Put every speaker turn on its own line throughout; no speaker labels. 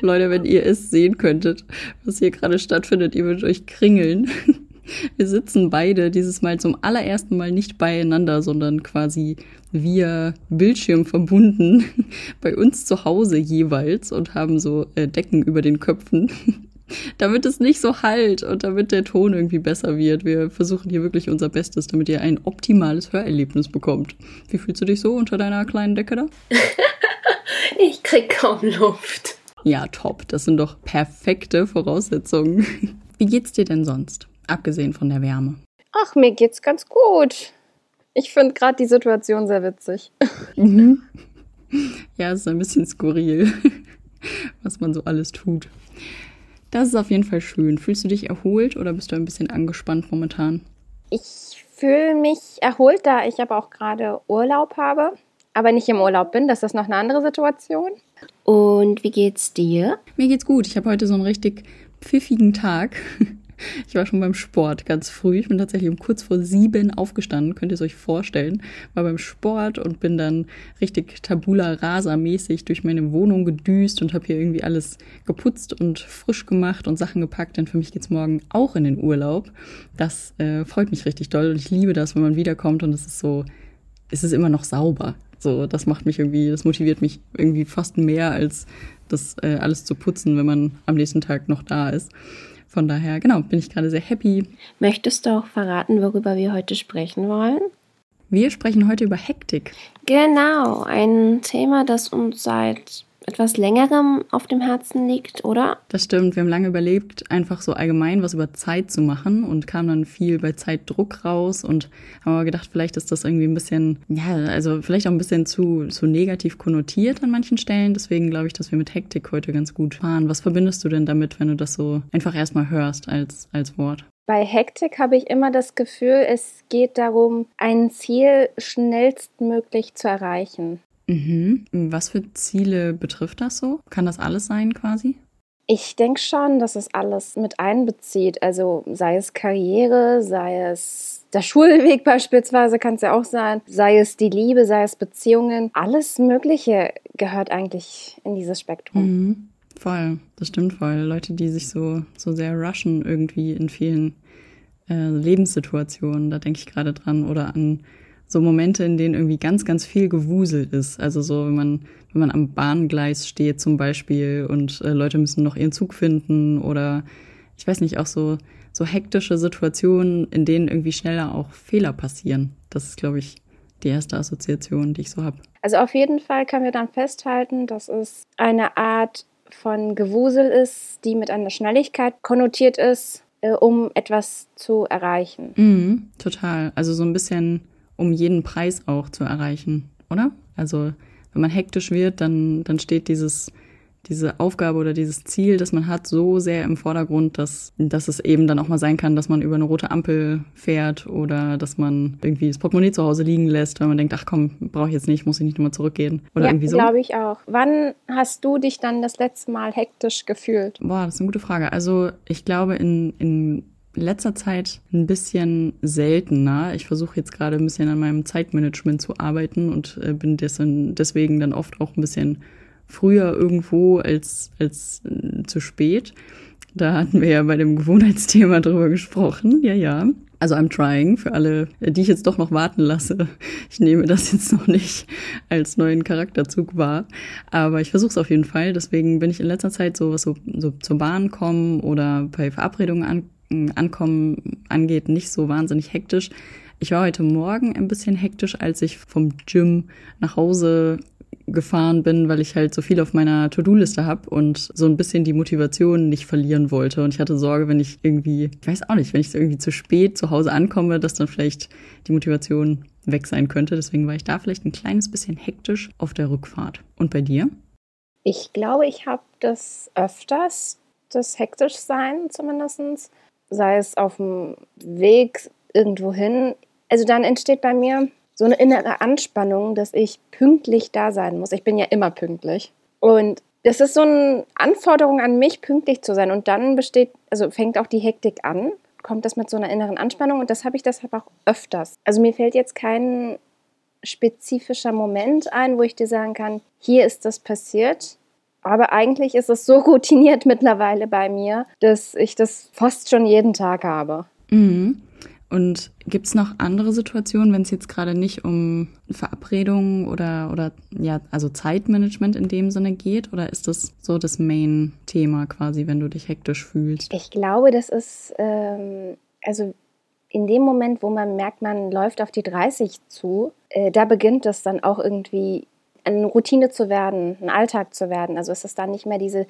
Leute, wenn ihr es sehen könntet, was hier gerade stattfindet, ihr würdet euch kringeln. Wir sitzen beide dieses Mal zum allerersten Mal nicht beieinander, sondern quasi via Bildschirm verbunden bei uns zu Hause jeweils und haben so äh, Decken über den Köpfen, damit es nicht so halt und damit der Ton irgendwie besser wird. Wir versuchen hier wirklich unser Bestes, damit ihr ein optimales Hörerlebnis bekommt. Wie fühlst du dich so unter deiner kleinen Decke da?
ich krieg kaum Luft.
Ja, top. Das sind doch perfekte Voraussetzungen. Wie geht's dir denn sonst, abgesehen von der Wärme?
Ach, mir geht's ganz gut. Ich finde gerade die Situation sehr witzig.
Mhm. Ja, es ist ein bisschen skurril, was man so alles tut. Das ist auf jeden Fall schön. Fühlst du dich erholt oder bist du ein bisschen angespannt momentan?
Ich fühle mich erholt, da ich aber auch gerade Urlaub habe aber nicht im Urlaub bin. Das ist noch eine andere Situation. Und wie geht's dir?
Mir geht's gut. Ich habe heute so einen richtig pfiffigen Tag. Ich war schon beim Sport ganz früh. Ich bin tatsächlich um kurz vor sieben aufgestanden, könnt ihr es euch vorstellen. War beim Sport und bin dann richtig tabula rasa mäßig durch meine Wohnung gedüst und habe hier irgendwie alles geputzt und frisch gemacht und Sachen gepackt, denn für mich geht's morgen auch in den Urlaub. Das äh, freut mich richtig doll und ich liebe das, wenn man wiederkommt und es ist so, es ist immer noch sauber. So, das macht mich irgendwie, das motiviert mich irgendwie fast mehr, als das äh, alles zu putzen, wenn man am nächsten Tag noch da ist. Von daher, genau, bin ich gerade sehr happy.
Möchtest du auch verraten, worüber wir heute sprechen wollen?
Wir sprechen heute über Hektik.
Genau, ein Thema, das uns seit etwas längerem auf dem Herzen liegt, oder?
Das stimmt. Wir haben lange überlegt, einfach so allgemein was über Zeit zu machen und kamen dann viel bei Zeitdruck raus und haben aber gedacht, vielleicht ist das irgendwie ein bisschen, ja, also vielleicht auch ein bisschen zu, zu negativ konnotiert an manchen Stellen. Deswegen glaube ich, dass wir mit Hektik heute ganz gut fahren. Was verbindest du denn damit, wenn du das so einfach erstmal hörst als, als Wort?
Bei Hektik habe ich immer das Gefühl, es geht darum, ein Ziel schnellstmöglich zu erreichen.
Mhm. Was für Ziele betrifft das so? Kann das alles sein quasi?
Ich denke schon, dass es alles mit einbezieht. Also sei es Karriere, sei es der Schulweg beispielsweise, kann es ja auch sein, sei es die Liebe, sei es Beziehungen. Alles Mögliche gehört eigentlich in dieses Spektrum.
Mhm. Voll, das stimmt voll. Leute, die sich so, so sehr rushen irgendwie in vielen äh, Lebenssituationen, da denke ich gerade dran. Oder an so Momente, in denen irgendwie ganz, ganz viel Gewusel ist. Also so, wenn man, wenn man am Bahngleis steht zum Beispiel und äh, Leute müssen noch ihren Zug finden oder ich weiß nicht, auch so, so hektische Situationen, in denen irgendwie schneller auch Fehler passieren. Das ist, glaube ich, die erste Assoziation, die ich so habe.
Also auf jeden Fall können wir dann festhalten, dass es eine Art von Gewusel ist, die mit einer Schnelligkeit konnotiert ist, äh, um etwas zu erreichen.
Mhm, total. Also so ein bisschen um jeden Preis auch zu erreichen, oder? Also wenn man hektisch wird, dann, dann steht dieses, diese Aufgabe oder dieses Ziel, das man hat, so sehr im Vordergrund, dass, dass es eben dann auch mal sein kann, dass man über eine rote Ampel fährt oder dass man irgendwie das Portemonnaie zu Hause liegen lässt, weil man denkt, ach komm, brauche ich jetzt nicht, muss ich nicht nochmal zurückgehen. Oder
ja,
irgendwie so.
glaube ich auch. Wann hast du dich dann das letzte Mal hektisch gefühlt?
Boah, das ist eine gute Frage. Also ich glaube, in, in letzter Zeit ein bisschen seltener. Ich versuche jetzt gerade ein bisschen an meinem Zeitmanagement zu arbeiten und äh, bin deswegen dann oft auch ein bisschen früher irgendwo als, als äh, zu spät. Da hatten wir ja bei dem Gewohnheitsthema drüber gesprochen. Ja, ja. Also I'm trying für alle, die ich jetzt doch noch warten lasse. Ich nehme das jetzt noch nicht als neuen Charakterzug wahr. Aber ich versuche es auf jeden Fall. Deswegen bin ich in letzter Zeit so, was so, so zur Bahn kommen oder bei Verabredungen an, Ankommen angeht, nicht so wahnsinnig hektisch. Ich war heute Morgen ein bisschen hektisch, als ich vom Gym nach Hause gefahren bin, weil ich halt so viel auf meiner To-Do-Liste habe und so ein bisschen die Motivation nicht verlieren wollte. Und ich hatte Sorge, wenn ich irgendwie, ich weiß auch nicht, wenn ich irgendwie zu spät zu Hause ankomme, dass dann vielleicht die Motivation weg sein könnte. Deswegen war ich da vielleicht ein kleines bisschen hektisch auf der Rückfahrt. Und bei dir?
Ich glaube, ich habe das öfters, das hektisch sein zumindestens sei es auf dem Weg irgendwo hin. Also dann entsteht bei mir so eine innere Anspannung, dass ich pünktlich da sein muss. Ich bin ja immer pünktlich. Und das ist so eine Anforderung an mich, pünktlich zu sein. Und dann besteht, also fängt auch die Hektik an, kommt das mit so einer inneren Anspannung und das habe ich deshalb auch öfters. Also mir fällt jetzt kein spezifischer Moment ein, wo ich dir sagen kann, hier ist das passiert. Aber eigentlich ist es so routiniert mittlerweile bei mir, dass ich das fast schon jeden Tag habe.
Mhm. Und gibt es noch andere Situationen, wenn es jetzt gerade nicht um Verabredungen oder, oder ja, also Zeitmanagement in dem Sinne geht? Oder ist das so das Main-Thema quasi, wenn du dich hektisch fühlst?
Ich glaube, das ist, ähm, also in dem Moment, wo man merkt, man läuft auf die 30 zu, äh, da beginnt es dann auch irgendwie eine Routine zu werden, ein Alltag zu werden. Also ist es dann nicht mehr diese,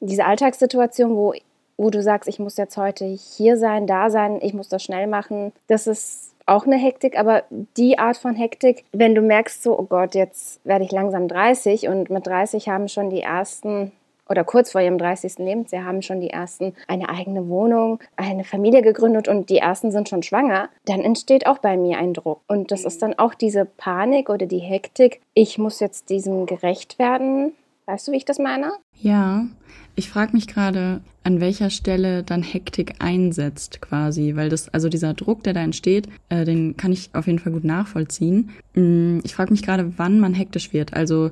diese Alltagssituation, wo wo du sagst, ich muss jetzt heute hier sein, da sein, ich muss das schnell machen. Das ist auch eine Hektik, aber die Art von Hektik, wenn du merkst, so, oh Gott, jetzt werde ich langsam 30 und mit 30 haben schon die ersten oder kurz vor ihrem 30. Lebensjahr haben schon die ersten eine eigene Wohnung, eine Familie gegründet und die ersten sind schon schwanger, dann entsteht auch bei mir ein Druck. Und das ist dann auch diese Panik oder die Hektik, ich muss jetzt diesem gerecht werden. Weißt du, wie ich das meine?
Ja, ich frage mich gerade, an welcher Stelle dann Hektik einsetzt quasi, weil das, also dieser Druck, der da entsteht, äh, den kann ich auf jeden Fall gut nachvollziehen. Mm, ich frage mich gerade, wann man hektisch wird. Also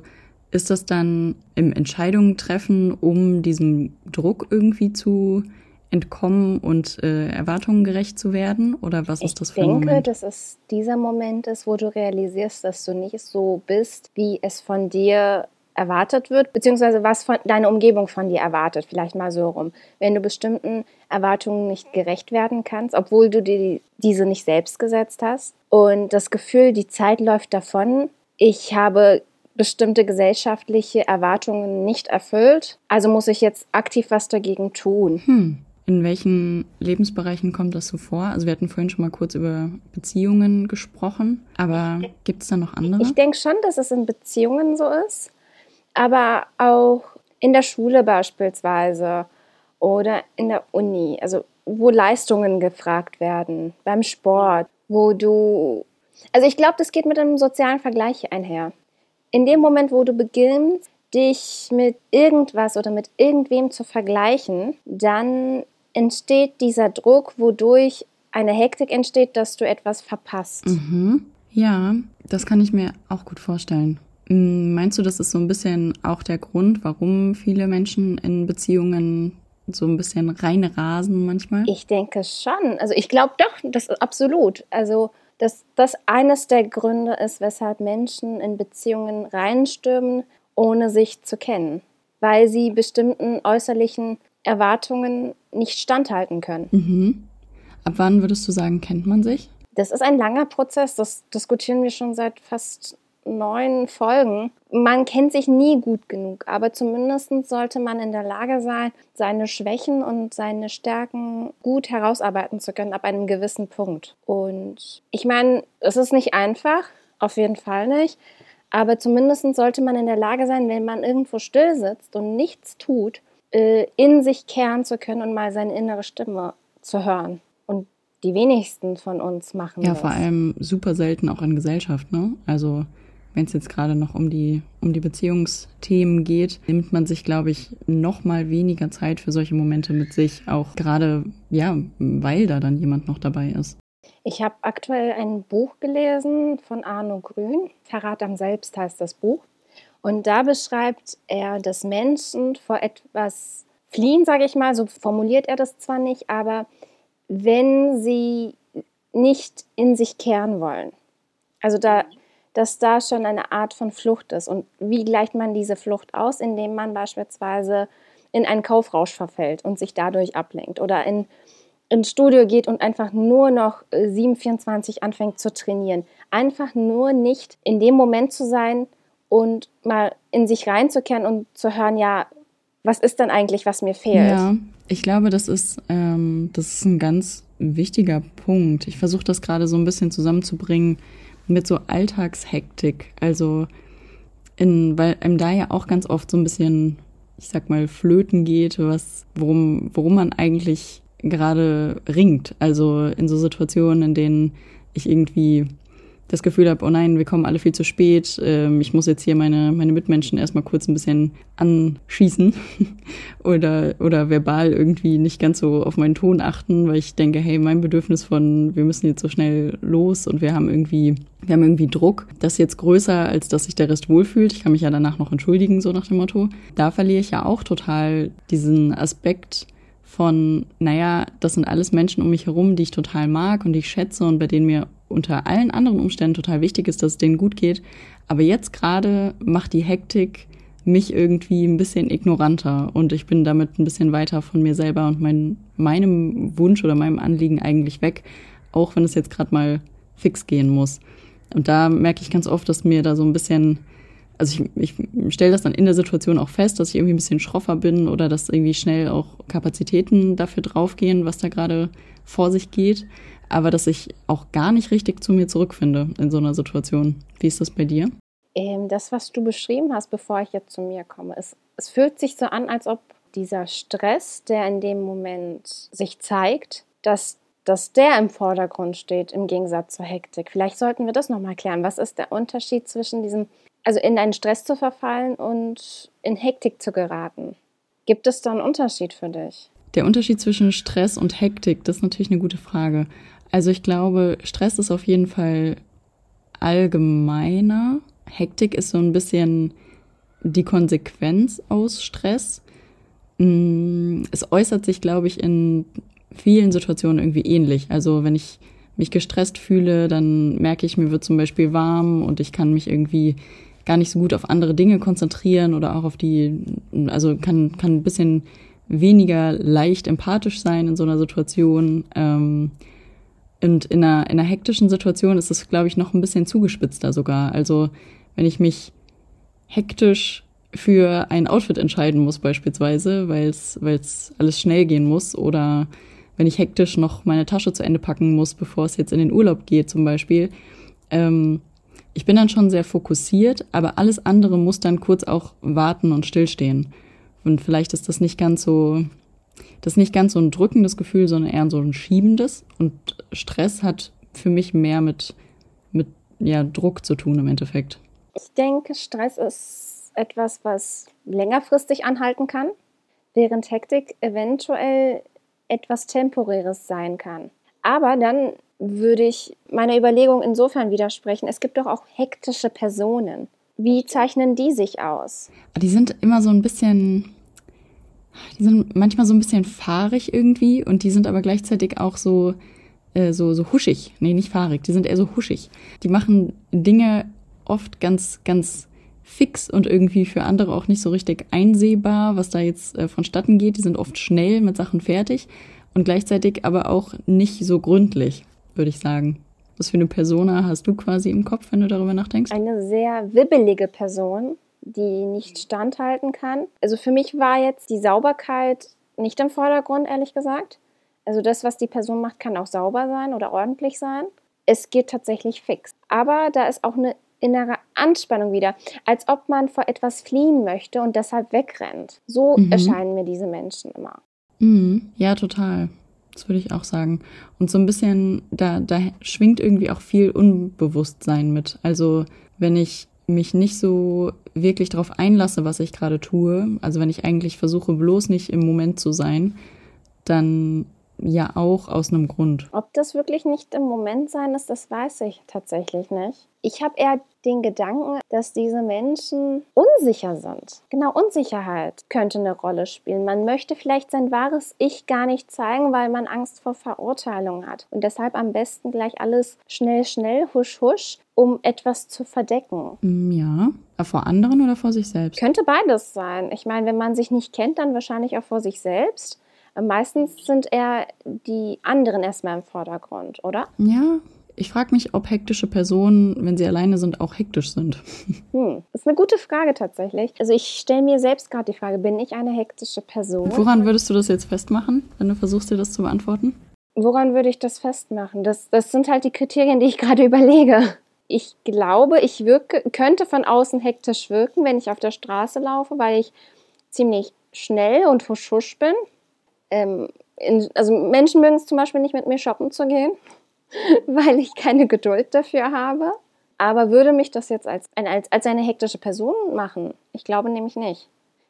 ist das dann im Entscheidungen treffen, um diesem Druck irgendwie zu entkommen und äh, Erwartungen gerecht zu werden? Oder was
ich
ist das für ein Moment?
Ich denke, dass es dieser Moment ist, wo du realisierst, dass du nicht so bist, wie es von dir erwartet wird, beziehungsweise was von, deine Umgebung von dir erwartet, vielleicht mal so rum. Wenn du bestimmten Erwartungen nicht gerecht werden kannst, obwohl du dir diese nicht selbst gesetzt hast und das Gefühl, die Zeit läuft davon, ich habe bestimmte gesellschaftliche Erwartungen nicht erfüllt, also muss ich jetzt aktiv was dagegen tun.
Hm. In welchen Lebensbereichen kommt das so vor? Also wir hatten vorhin schon mal kurz über Beziehungen gesprochen, aber gibt es da noch andere?
Ich denke schon, dass es in Beziehungen so ist aber auch in der Schule beispielsweise oder in der Uni, also wo Leistungen gefragt werden, beim Sport, wo du, also ich glaube, das geht mit einem sozialen Vergleich einher. In dem Moment, wo du beginnst, dich mit irgendwas oder mit irgendwem zu vergleichen, dann entsteht dieser Druck, wodurch eine Hektik entsteht, dass du etwas verpasst.
Mhm. Ja, das kann ich mir auch gut vorstellen. Mm, meinst du, das ist so ein bisschen auch der Grund, warum viele Menschen in Beziehungen so ein bisschen reinrasen manchmal?
Ich denke schon. Also ich glaube doch, das ist absolut. Also dass das eines der Gründe ist, weshalb Menschen in Beziehungen reinstürmen, ohne sich zu kennen, weil sie bestimmten äußerlichen Erwartungen nicht standhalten können.
Mhm. Ab wann würdest du sagen, kennt man sich?
Das ist ein langer Prozess. Das diskutieren wir schon seit fast neun Folgen. Man kennt sich nie gut genug, aber zumindest sollte man in der Lage sein, seine Schwächen und seine Stärken gut herausarbeiten zu können ab einem gewissen Punkt. Und ich meine, es ist nicht einfach, auf jeden Fall nicht. Aber zumindest sollte man in der Lage sein, wenn man irgendwo still sitzt und nichts tut, äh, in sich kehren zu können und mal seine innere Stimme zu hören. Und die wenigsten von uns machen
ja,
das.
Ja, vor allem super selten auch in Gesellschaft, ne? Also wenn es jetzt gerade noch um die, um die Beziehungsthemen geht, nimmt man sich, glaube ich, noch mal weniger Zeit für solche Momente mit sich, auch gerade, ja, weil da dann jemand noch dabei ist.
Ich habe aktuell ein Buch gelesen von Arno Grün. Verrat am Selbst heißt das Buch. Und da beschreibt er, dass Menschen vor etwas fliehen, sage ich mal, so formuliert er das zwar nicht, aber wenn sie nicht in sich kehren wollen. Also da dass da schon eine Art von Flucht ist. Und wie gleicht man diese Flucht aus? Indem man beispielsweise in einen Kaufrausch verfällt und sich dadurch ablenkt oder in ins Studio geht und einfach nur noch 724 äh, anfängt zu trainieren. Einfach nur nicht in dem Moment zu sein und mal in sich reinzukehren und zu hören, ja, was ist denn eigentlich, was mir fehlt?
Ja, ich glaube, das ist, ähm, das ist ein ganz wichtiger Punkt. Ich versuche das gerade so ein bisschen zusammenzubringen mit so Alltagshektik. Also in, weil einem da ja auch ganz oft so ein bisschen, ich sag mal, flöten geht, was, worum, worum man eigentlich gerade ringt. Also in so Situationen, in denen ich irgendwie das Gefühl habe, oh nein, wir kommen alle viel zu spät, ähm, ich muss jetzt hier meine, meine Mitmenschen erstmal kurz ein bisschen anschießen oder, oder verbal irgendwie nicht ganz so auf meinen Ton achten, weil ich denke, hey, mein Bedürfnis von, wir müssen jetzt so schnell los und wir haben irgendwie, wir haben irgendwie Druck, das ist jetzt größer, als dass sich der Rest wohlfühlt. Ich kann mich ja danach noch entschuldigen, so nach dem Motto. Da verliere ich ja auch total diesen Aspekt, von, naja, das sind alles Menschen um mich herum, die ich total mag und die ich schätze und bei denen mir unter allen anderen Umständen total wichtig ist, dass es denen gut geht. Aber jetzt gerade macht die Hektik mich irgendwie ein bisschen ignoranter und ich bin damit ein bisschen weiter von mir selber und mein, meinem Wunsch oder meinem Anliegen eigentlich weg, auch wenn es jetzt gerade mal fix gehen muss. Und da merke ich ganz oft, dass mir da so ein bisschen, also ich, ich stelle das dann in der Situation auch fest, dass ich irgendwie ein bisschen schroffer bin oder dass irgendwie schnell auch Kapazitäten dafür draufgehen, was da gerade vor sich geht aber dass ich auch gar nicht richtig zu mir zurückfinde in so einer Situation. Wie ist das bei dir?
Ähm, das, was du beschrieben hast, bevor ich jetzt zu mir komme, es, es fühlt sich so an, als ob dieser Stress, der in dem Moment sich zeigt, dass, dass der im Vordergrund steht im Gegensatz zur Hektik. Vielleicht sollten wir das nochmal klären. Was ist der Unterschied zwischen diesem, also in einen Stress zu verfallen und in Hektik zu geraten? Gibt es da einen Unterschied für dich?
Der Unterschied zwischen Stress und Hektik, das ist natürlich eine gute Frage. Also ich glaube, Stress ist auf jeden Fall allgemeiner. Hektik ist so ein bisschen die Konsequenz aus Stress. Mm, es äußert sich, glaube ich, in vielen Situationen irgendwie ähnlich. Also wenn ich mich gestresst fühle, dann merke ich, mir wird zum Beispiel warm und ich kann mich irgendwie gar nicht so gut auf andere Dinge konzentrieren oder auch auf die, also kann, kann ein bisschen weniger leicht empathisch sein in so einer Situation. Ähm, und in einer, in einer hektischen Situation ist es, glaube ich, noch ein bisschen zugespitzter sogar. Also wenn ich mich hektisch für ein Outfit entscheiden muss beispielsweise, weil es alles schnell gehen muss oder wenn ich hektisch noch meine Tasche zu Ende packen muss, bevor es jetzt in den Urlaub geht zum Beispiel. Ähm, ich bin dann schon sehr fokussiert, aber alles andere muss dann kurz auch warten und stillstehen. Und vielleicht ist das nicht ganz so das ist nicht ganz so ein drückendes Gefühl, sondern eher so ein schiebendes. Und Stress hat für mich mehr mit, mit ja, Druck zu tun im Endeffekt.
Ich denke, Stress ist etwas, was längerfristig anhalten kann, während Hektik eventuell etwas Temporäres sein kann. Aber dann würde ich meiner Überlegung insofern widersprechen, es gibt doch auch hektische Personen. Wie zeichnen die sich aus?
Die sind immer so ein bisschen die sind manchmal so ein bisschen fahrig irgendwie und die sind aber gleichzeitig auch so, äh, so, so huschig. Nee, nicht fahrig, die sind eher so huschig. Die machen Dinge oft ganz, ganz fix und irgendwie für andere auch nicht so richtig einsehbar, was da jetzt äh, vonstatten geht. Die sind oft schnell mit Sachen fertig und gleichzeitig aber auch nicht so gründlich, würde ich sagen. Was für eine Persona hast du quasi im Kopf, wenn du darüber nachdenkst?
Eine sehr wibbelige Person, die nicht standhalten kann. Also für mich war jetzt die Sauberkeit nicht im Vordergrund, ehrlich gesagt. Also das, was die Person macht, kann auch sauber sein oder ordentlich sein. Es geht tatsächlich fix. Aber da ist auch eine innere Anspannung wieder, als ob man vor etwas fliehen möchte und deshalb wegrennt. So mhm. erscheinen mir diese Menschen immer.
Mhm. Ja, total. Das würde ich auch sagen. Und so ein bisschen, da, da schwingt irgendwie auch viel Unbewusstsein mit. Also wenn ich mich nicht so wirklich darauf einlasse, was ich gerade tue, also wenn ich eigentlich versuche, bloß nicht im Moment zu sein, dann ja auch aus einem Grund.
Ob das wirklich nicht im Moment sein ist, das weiß ich tatsächlich nicht. Ich habe eher den Gedanken, dass diese Menschen unsicher sind. Genau, Unsicherheit könnte eine Rolle spielen. Man möchte vielleicht sein wahres Ich gar nicht zeigen, weil man Angst vor Verurteilung hat. Und deshalb am besten gleich alles schnell, schnell, husch, husch, um etwas zu verdecken.
Mm, ja. Vor anderen oder vor sich selbst?
Könnte beides sein. Ich meine, wenn man sich nicht kennt, dann wahrscheinlich auch vor sich selbst. Meistens sind eher die anderen erstmal im Vordergrund, oder?
Ja, ich frage mich, ob hektische Personen, wenn sie alleine sind, auch hektisch sind.
Hm, das ist eine gute Frage tatsächlich. Also ich stelle mir selbst gerade die Frage, bin ich eine hektische Person?
Woran würdest du das jetzt festmachen, wenn du versuchst, dir das zu beantworten?
Woran würde ich das festmachen? Das, das sind halt die Kriterien, die ich gerade überlege. Ich glaube, ich wirke, könnte von außen hektisch wirken, wenn ich auf der Straße laufe, weil ich ziemlich schnell und husch bin. Ähm, in, also Menschen mögen es zum Beispiel nicht mit mir shoppen zu gehen, weil ich keine Geduld dafür habe. Aber würde mich das jetzt als, als, als eine hektische Person machen? Ich glaube nämlich nicht.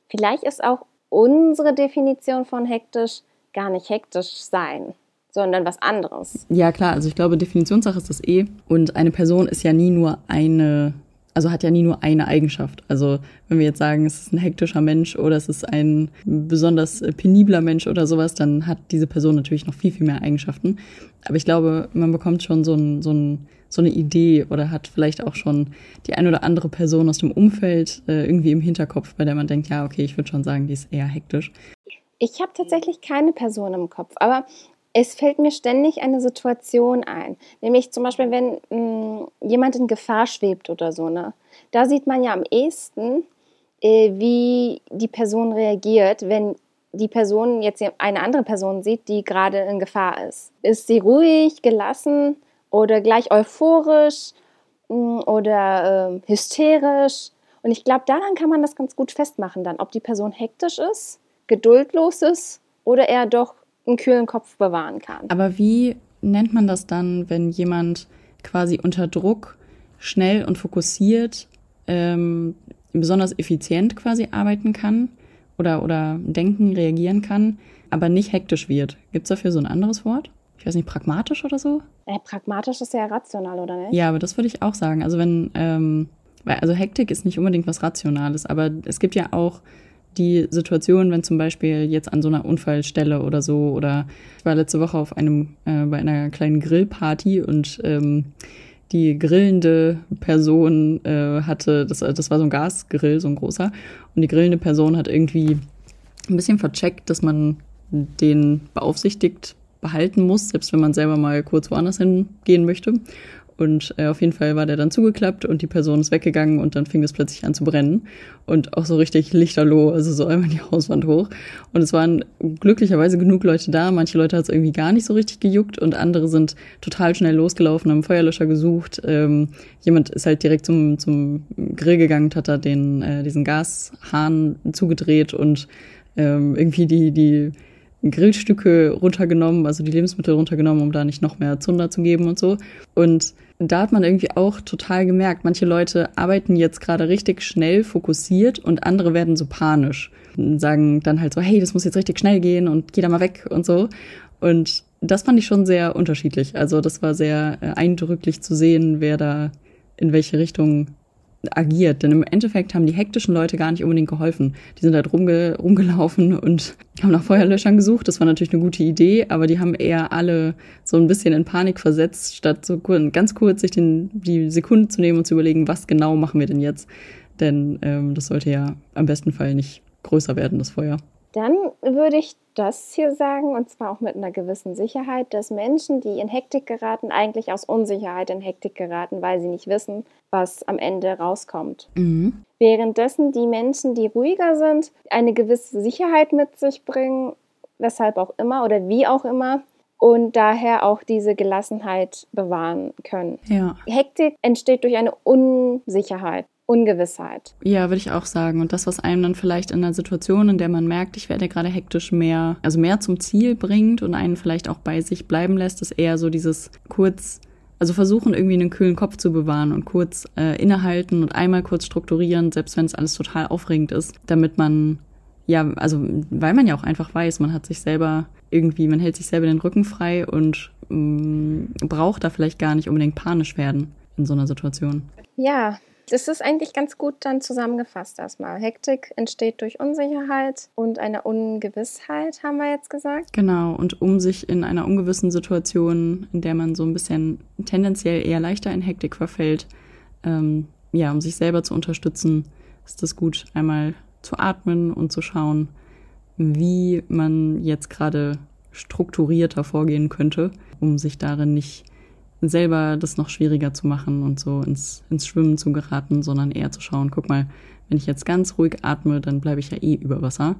Vielleicht ist auch unsere Definition von hektisch gar nicht hektisch sein, sondern was anderes.
Ja, klar, also ich glaube, Definitionssache ist das eh. Und eine Person ist ja nie nur eine, also hat ja nie nur eine Eigenschaft. Also wenn wir jetzt sagen, es ist ein hektischer Mensch oder es ist ein besonders penibler Mensch oder sowas, dann hat diese Person natürlich noch viel, viel mehr Eigenschaften. Aber ich glaube, man bekommt schon so ein, so ein so eine Idee oder hat vielleicht auch schon die ein oder andere Person aus dem Umfeld äh, irgendwie im Hinterkopf, bei der man denkt, ja, okay, ich würde schon sagen, die ist eher hektisch.
Ich habe tatsächlich keine Person im Kopf, aber es fällt mir ständig eine Situation ein. Nämlich zum Beispiel, wenn mh, mm, jemand in Gefahr schwebt oder so. Ne? Da sieht man ja am ehesten, äh, wie die Person reagiert, wenn die Person jetzt eine andere Person sieht, die gerade in Gefahr ist. Ist sie ruhig, gelassen oder gleich euphorisch mh, mm, oder äh, hysterisch? Und ich glaube, daran kann man das ganz gut festmachen dann, ob die Person hektisch ist geduldlos ist oder er doch einen kühlen Kopf bewahren kann.
Aber wie nennt man das dann, wenn jemand quasi unter Druck schnell und fokussiert, ähm, besonders effizient quasi arbeiten kann oder, oder denken, reagieren kann, aber nicht hektisch wird? Gibt es dafür so ein anderes Wort? Ich weiß nicht, pragmatisch oder so?
Äh, pragmatisch ist ja rational, oder nicht?
Ja, aber das würde ich auch sagen. Also wenn, ähm, also Hektik ist nicht unbedingt was Rationales, aber es gibt ja auch die Situation, wenn zum Beispiel jetzt an so einer Unfallstelle oder so, oder ich war letzte Woche auf einem, äh, bei einer kleinen Grillparty und ähm, die grillende Person äh, hatte, das, das war so ein Gasgrill, so ein großer, und die grillende Person hat irgendwie ein bisschen vercheckt, dass man den beaufsichtigt behalten muss, selbst wenn man selber mal kurz woanders hingehen möchte. Und äh, auf jeden Fall war der dann zugeklappt und die Person ist weggegangen und dann fing es plötzlich an zu brennen. Und auch so richtig lichterloh, also so einmal die Hauswand hoch. Und es waren glücklicherweise genug Leute da. Manche Leute hat es irgendwie gar nicht so richtig gejuckt und andere sind total schnell losgelaufen, haben Feuerlöscher gesucht. Ähm, jemand ist halt direkt zum, zum Grill gegangen hat da den, äh, diesen Gashahn zugedreht und ähm, irgendwie die, die Grillstücke runtergenommen, also die Lebensmittel runtergenommen, um da nicht noch mehr Zunder zu geben und so. Und da hat man irgendwie auch total gemerkt, manche Leute arbeiten jetzt gerade richtig schnell fokussiert und andere werden so panisch und sagen dann halt so, hey, das muss jetzt richtig schnell gehen und geh da mal weg und so. Und das fand ich schon sehr unterschiedlich. Also das war sehr äh, eindrücklich zu sehen, wer da in welche Richtung agiert. Denn im Endeffekt haben die hektischen Leute gar nicht unbedingt geholfen. Die sind halt rumge rumgelaufen und haben nach Feuerlöschern gesucht. Das war natürlich eine gute Idee, aber die haben eher alle so ein bisschen in Panik versetzt, statt so ganz kurz sich den, die Sekunde zu nehmen und zu überlegen, was genau machen wir denn jetzt. Denn ähm, das sollte ja am besten Fall nicht größer werden, das Feuer.
Dann würde ich das hier sagen, und zwar auch mit einer gewissen Sicherheit, dass Menschen, die in Hektik geraten, eigentlich aus Unsicherheit in Hektik geraten, weil sie nicht wissen, was am Ende rauskommt. Mhm. Währenddessen die Menschen, die ruhiger sind, eine gewisse Sicherheit mit sich bringen, weshalb auch immer oder wie auch immer, und daher auch diese Gelassenheit bewahren können.
Ja.
Hektik entsteht durch eine Unsicherheit. Ungewissheit.
Ja, würde ich auch sagen. Und das, was einem dann vielleicht in einer Situation, in der man merkt, ich werde gerade hektisch mehr, also mehr zum Ziel bringt und einen vielleicht auch bei sich bleiben lässt, ist eher so dieses kurz, also versuchen irgendwie einen kühlen Kopf zu bewahren und kurz äh, innehalten und einmal kurz strukturieren, selbst wenn es alles total aufregend ist, damit man ja, also weil man ja auch einfach weiß, man hat sich selber irgendwie, man hält sich selber den Rücken frei und mh, mm, braucht da vielleicht gar nicht unbedingt panisch werden in so einer Situation.
Ja, das ist eigentlich ganz gut dann zusammengefasst erstmal. Hektik entsteht durch Unsicherheit und eine Ungewissheit, haben wir jetzt gesagt.
Genau, und um sich in einer ungewissen Situation, in der man so ein bisschen tendenziell eher leichter in Hektik verfällt, ähm, ja, um sich selber zu unterstützen, ist es gut, einmal zu atmen und zu schauen, wie man jetzt gerade strukturierter vorgehen könnte, um sich darin nicht selber das noch schwieriger zu machen und so ins, ins Schwimmen zu geraten, sondern eher zu schauen, guck mal, wenn ich jetzt ganz ruhig atme, dann bleibe ich ja eh über Wasser.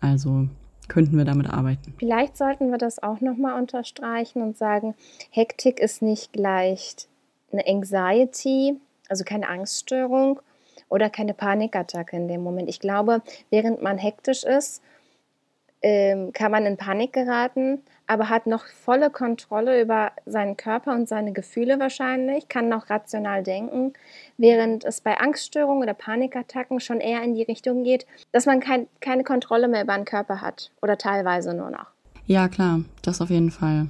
Also könnten wir damit arbeiten.
Vielleicht sollten wir das auch nochmal unterstreichen und sagen, Hektik ist nicht gleich eine Anxiety, also keine Angststörung oder keine Panikattacke in dem Moment. Ich glaube, während man hektisch ist, ähm, kann man in Panik geraten, aber hat noch volle Kontrolle über seinen Körper und seine Gefühle wahrscheinlich, kann noch rational denken, während es bei Angststörungen oder Panikattacken schon eher in die Richtung geht, dass man kein, keine Kontrolle mehr über den Körper hat oder teilweise nur noch.
Ja, klar, das auf jeden Fall.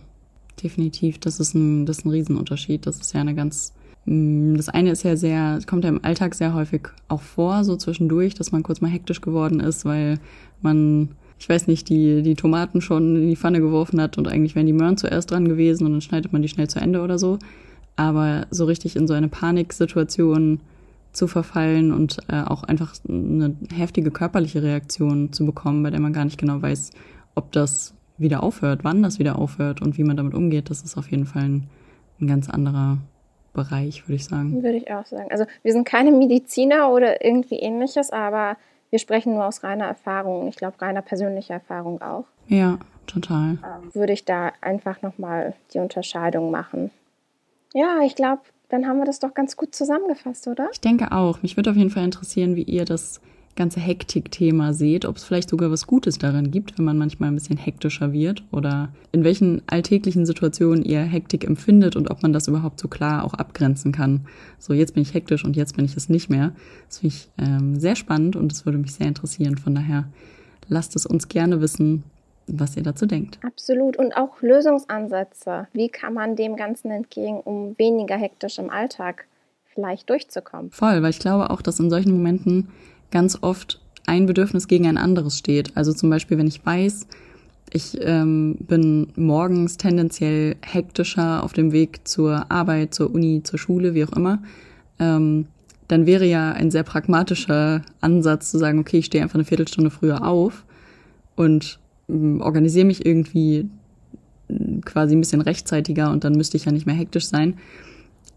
Definitiv. Das ist ein, das ist ein Riesenunterschied. Das ist ja eine ganz mm, das eine ist ja sehr, kommt ja im Alltag sehr häufig auch vor, so zwischendurch, dass man kurz mal hektisch geworden ist, weil man ich weiß nicht, die, die Tomaten schon in die Pfanne geworfen hat und eigentlich wären die Möhren zuerst dran gewesen und dann schneidet man die schnell zu Ende oder so. Aber so richtig in so eine Paniksituation zu verfallen und äh, auch einfach eine heftige körperliche Reaktion zu bekommen, bei der man gar nicht genau weiß, ob das wieder aufhört, wann das wieder aufhört und wie man damit umgeht, das ist auf jeden Fall ein, ein ganz anderer Bereich, würde ich sagen.
Würde ich auch sagen. Also wir sind keine Mediziner oder irgendwie ähnliches, aber wir sprechen nur aus reiner Erfahrung. Ich glaube, reiner persönlicher Erfahrung auch.
Ja, total.
Ähm, würde ich da einfach nochmal die Unterscheidung machen. Ja, ich glaube, dann haben wir das doch ganz gut zusammengefasst, oder?
Ich denke auch. Mich würde auf jeden Fall interessieren, wie ihr das ganze Hektik-Thema seht, ob es vielleicht sogar was Gutes daran gibt, wenn man manchmal ein bisschen hektischer wird oder in welchen alltäglichen Situationen ihr Hektik empfindet und ob man das überhaupt so klar auch abgrenzen kann. So, jetzt bin ich hektisch und jetzt bin ich es nicht mehr. Das finde ich ähm, sehr spannend und es würde mich sehr interessieren. Von daher lasst es uns gerne wissen, was ihr dazu denkt.
Absolut. Und auch Lösungsansätze. Wie kann man dem Ganzen entgegen, um weniger hektisch im Alltag vielleicht durchzukommen?
Voll, weil ich glaube auch, dass in solchen Momenten ganz oft ein Bedürfnis gegen ein anderes steht. Also zum Beispiel, wenn ich weiß, ich ähm, bin morgens tendenziell hektischer auf dem Weg zur Arbeit, zur Uni, zur Schule, wie auch immer, ähm, dann wäre ja ein sehr pragmatischer Ansatz zu sagen, okay, ich stehe einfach eine Viertelstunde früher auf und ähm, organisiere mich irgendwie äh, quasi ein bisschen rechtzeitiger und dann müsste ich ja nicht mehr hektisch sein.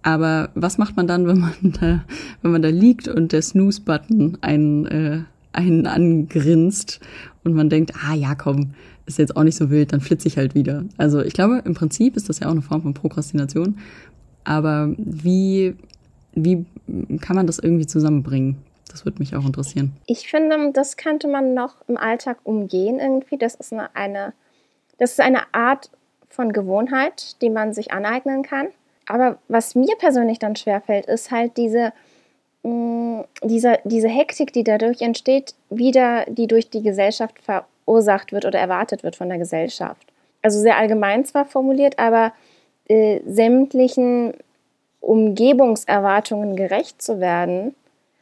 Aber was macht man dann, wenn man da, wenn man da liegt und der Snooze-Button einen, äh, einen angrinst und man denkt, ah ja, komm, ist jetzt auch nicht so wild, dann flitze ich halt wieder. Also ich glaube, im Prinzip ist das ja auch eine Form von Prokrastination. Aber wie, wie kann man das irgendwie zusammenbringen? Das würde mich auch interessieren.
Ich finde, das könnte man noch im Alltag umgehen irgendwie. Das ist eine, eine das ist eine Art von Gewohnheit, die man sich aneignen kann. Aber was mir persönlich dann schwerfällt, ist halt diese, mh, mm, diese, diese Hektik, die dadurch entsteht, wieder, die durch die Gesellschaft verursacht wird oder erwartet wird von der Gesellschaft. Also sehr allgemein zwar formuliert, aber äh, sämtlichen Umgebungserwartungen gerecht zu werden,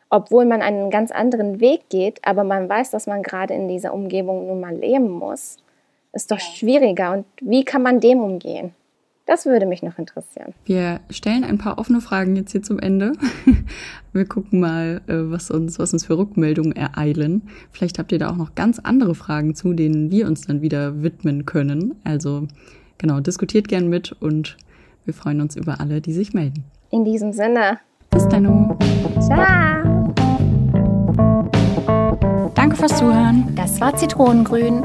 obwohl man einen ganz anderen Weg geht, aber man weiß, dass man gerade in dieser Umgebung nun mal leben muss, ist doch schwieriger. Und wie kann man dem umgehen? Das würde mich noch interessieren.
Wir stellen ein paar offene Fragen jetzt hier zum Ende. Wir gucken mal, äh, was uns, was uns für Rückmeldungen ereilen. Vielleicht habt ihr da auch noch ganz andere Fragen zu, denen wir uns dann wieder widmen können. Also genau, diskutiert gern mit und wir freuen uns über alle, die sich melden.
In diesem Sinne.
Bis dann.
Ciao.
Danke fürs Zuhören.
Das war Zitronengrün.